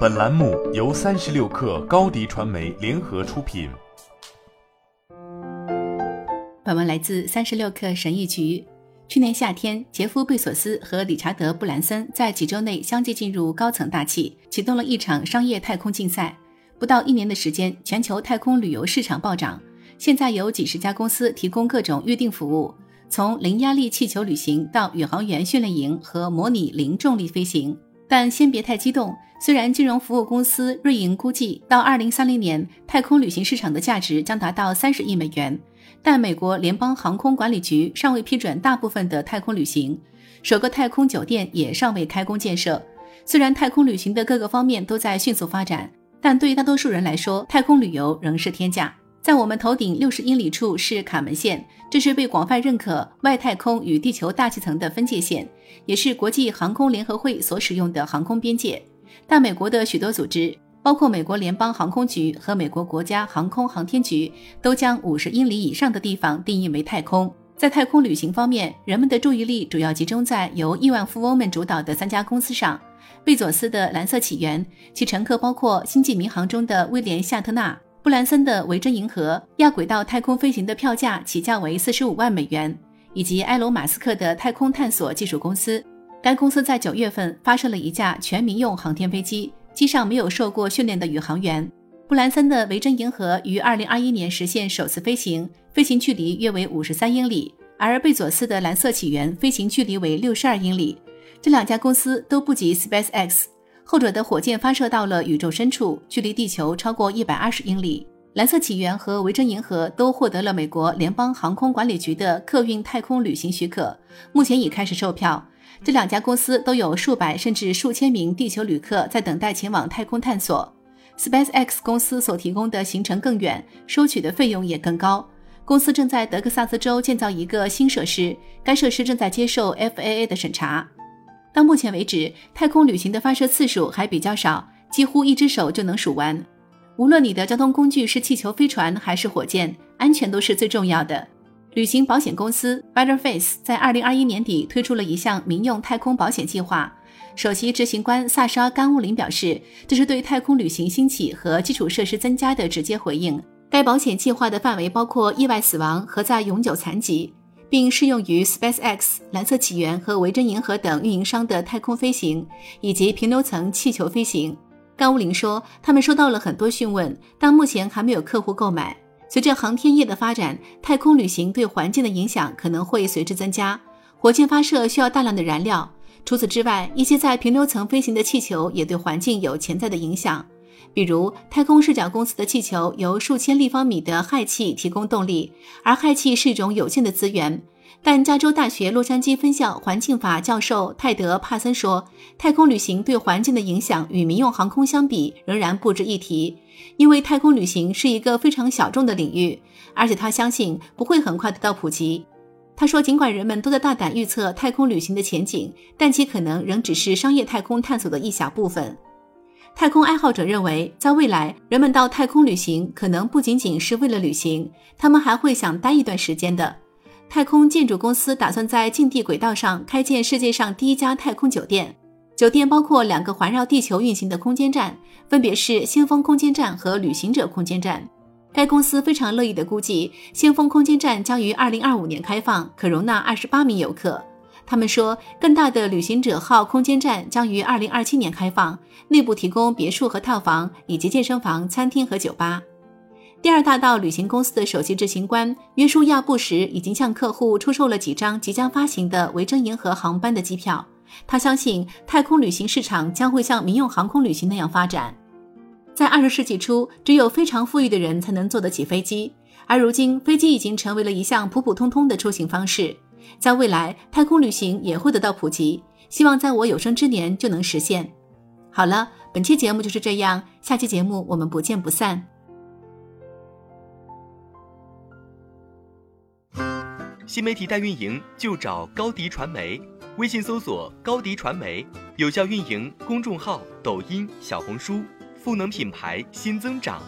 本栏目由三十六氪高低传媒联合出品。本文来自三十六氪神译局。去年夏天，杰夫·贝索斯和理查德·布兰森在几周内相继进入高层大气，启动了一场商业太空竞赛。不到一年的时间，全球太空旅游市场暴涨。现在有几十家公司提供各种预订服务，从零压力气球旅行到宇航员训练营和模拟零重力飞行。但先别太激动，虽然金融服务公司瑞银估计到二零三零年，太空旅行市场的价值将达到三十亿美元。但美国联邦航空管理局尚未批准大部分的太空旅行，首个太空酒店也尚未开工建设。虽然太空旅行的各个方面都在迅速发展，但对于大多数人来说，太空旅游仍是天价。在我们头顶六十英里处是卡门线，这是被广泛认可外太空与地球大气层的分界线，也是国际航空联合会所使用的航空边界。但美国的许多组织。包括美国联邦航空局和美国国家航空航天局都将五十英里以上的地方定义为太空。在太空旅行方面，人们的注意力主要集中在由亿万富翁们主导的三家公司上：贝佐斯的蓝色起源，其乘客包括星际迷航中的威廉夏特纳；布兰森的维珍银河，亚轨道太空飞行的票价起价为四十五万美元；以及埃隆马斯克的太空探索技术公司。该公司在九月份发射了一架全民用航天飞机。机上没有受过训练的宇航员。布兰森的维珍银河于二零二一年实现首次飞行，飞行距离约为五十三英里，而贝佐斯的蓝色起源飞行距离为六十二英里。这两家公司都不及 SpaceX，后者的火箭发射到了宇宙深处，距离地球超过一百二十英里。蓝色起源和维珍银河都获得了美国联邦航空管理局的客运太空旅行许可，目前已开始售票。这两家公司都有数百甚至数千名地球旅客在等待前往太空探索。SpaceX 公司所提供的行程更远，收取的费用也更高。公司正在德克萨斯州建造一个新设施，该设施正在接受 FAA 的审查。到目前为止，太空旅行的发射次数还比较少，几乎一只手就能数完。无论你的交通工具是气球、飞船还是火箭，安全都是最重要的。旅行保险公司 BetterFace 在二零二一年底推出了一项民用太空保险计划。首席执行官萨沙·甘乌林表示，这是对太空旅行兴起和基础设施增加的直接回应。该保险计划的范围包括意外死亡和在永久残疾，并适用于 SpaceX、蓝色起源和维珍银河等运营商的太空飞行以及平流层气球飞行。甘乌林说，他们收到了很多询问，但目前还没有客户购买。随着航天业的发展，太空旅行对环境的影响可能会随之增加。火箭发射需要大量的燃料。除此之外，一些在平流层飞行的气球也对环境有潜在的影响。比如，太空视角公司的气球由数千立方米的氦气提供动力，而氦气是一种有限的资源。但加州大学洛杉矶分校环境法教授泰德·帕森说，太空旅行对环境的影响与民用航空相比仍然不值一提，因为太空旅行是一个非常小众的领域，而且他相信不会很快得到普及。他说，尽管人们都在大胆预测太空旅行的前景，但其可能仍只是商业太空探索的一小部分。太空爱好者认为，在未来，人们到太空旅行可能不仅仅是为了旅行，他们还会想待一段时间的。太空建筑公司打算在近地轨道上开建世界上第一家太空酒店。酒店包括两个环绕地球运行的空间站，分别是先锋空间站和旅行者空间站。该公司非常乐意地估计，先锋空间站将于2025年开放，可容纳28名游客。他们说，更大的旅行者号空间站将于2027年开放，内部提供别墅和套房，以及健身房、餐厅和酒吧。第二大道旅行公司的首席执行官约书亚·布什已经向客户出售了几张即将发行的维珍银河航班的机票。他相信太空旅行市场将会像民用航空旅行那样发展。在二十世纪初，只有非常富裕的人才能坐得起飞机，而如今飞机已经成为了一项普普通通的出行方式。在未来，太空旅行也会得到普及，希望在我有生之年就能实现。好了，本期节目就是这样，下期节目我们不见不散。新媒体代运营就找高迪传媒，微信搜索高迪传媒，有效运营公众号、抖音、小红书，赋能品牌新增长。